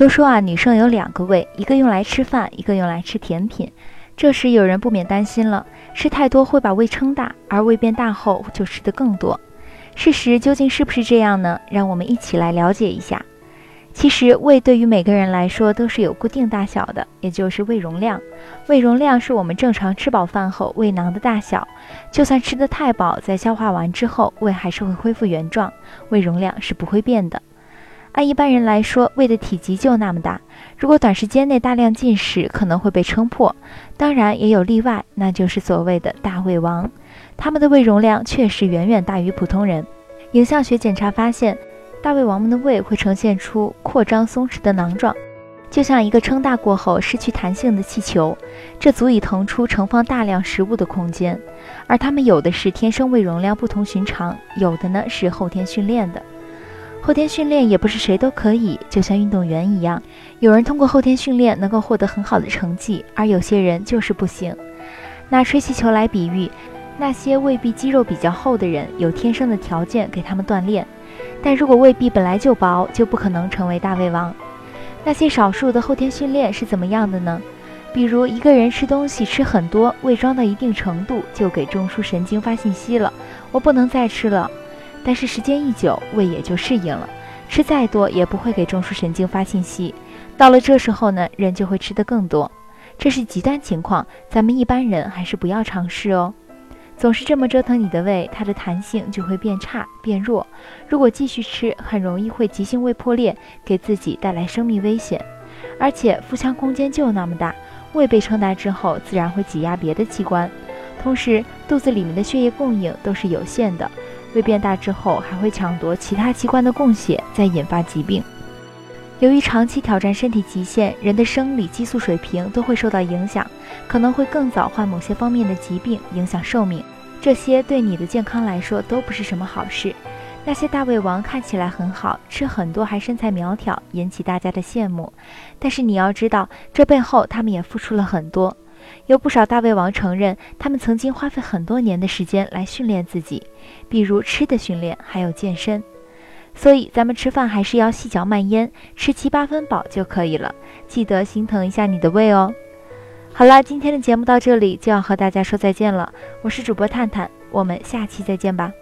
都说啊，女生有两个胃，一个用来吃饭，一个用来吃甜品。这时有人不免担心了：吃太多会把胃撑大，而胃变大后就吃得更多。事实究竟是不是这样呢？让我们一起来了解一下。其实胃对于每个人来说都是有固定大小的，也就是胃容量。胃容量是我们正常吃饱饭后胃囊的大小。就算吃得太饱，在消化完之后，胃还是会恢复原状，胃容量是不会变的。按一般人来说，胃的体积就那么大，如果短时间内大量进食，可能会被撑破。当然也有例外，那就是所谓的大胃王，他们的胃容量确实远远大于普通人。影像学检查发现，大胃王们的胃会呈现出扩张松弛的囊状，就像一个撑大过后失去弹性的气球，这足以腾出盛放大量食物的空间。而他们有的是天生胃容量不同寻常，有的呢是后天训练的。后天训练也不是谁都可以，就像运动员一样，有人通过后天训练能够获得很好的成绩，而有些人就是不行。拿吹气球来比喻，那些胃壁肌肉比较厚的人，有天生的条件给他们锻炼，但如果胃壁本来就薄，就不可能成为大胃王。那些少数的后天训练是怎么样的呢？比如一个人吃东西吃很多，胃装到一定程度，就给中枢神经发信息了，我不能再吃了。但是时间一久，胃也就适应了，吃再多也不会给中枢神经发信息。到了这时候呢，人就会吃得更多。这是极端情况，咱们一般人还是不要尝试哦。总是这么折腾你的胃，它的弹性就会变差变弱。如果继续吃，很容易会急性胃破裂，给自己带来生命危险。而且腹腔空间就那么大，胃被撑大之后，自然会挤压别的器官，同时肚子里面的血液供应都是有限的。胃变大之后，还会抢夺其他器官的供血，再引发疾病。由于长期挑战身体极限，人的生理激素水平都会受到影响，可能会更早患某些方面的疾病，影响寿命。这些对你的健康来说都不是什么好事。那些大胃王看起来很好，吃很多还身材苗条，引起大家的羡慕。但是你要知道，这背后他们也付出了很多。有不少大胃王承认，他们曾经花费很多年的时间来训练自己，比如吃的训练，还有健身。所以咱们吃饭还是要细嚼慢咽，吃七八分饱就可以了。记得心疼一下你的胃哦。好了，今天的节目到这里就要和大家说再见了。我是主播探探，我们下期再见吧。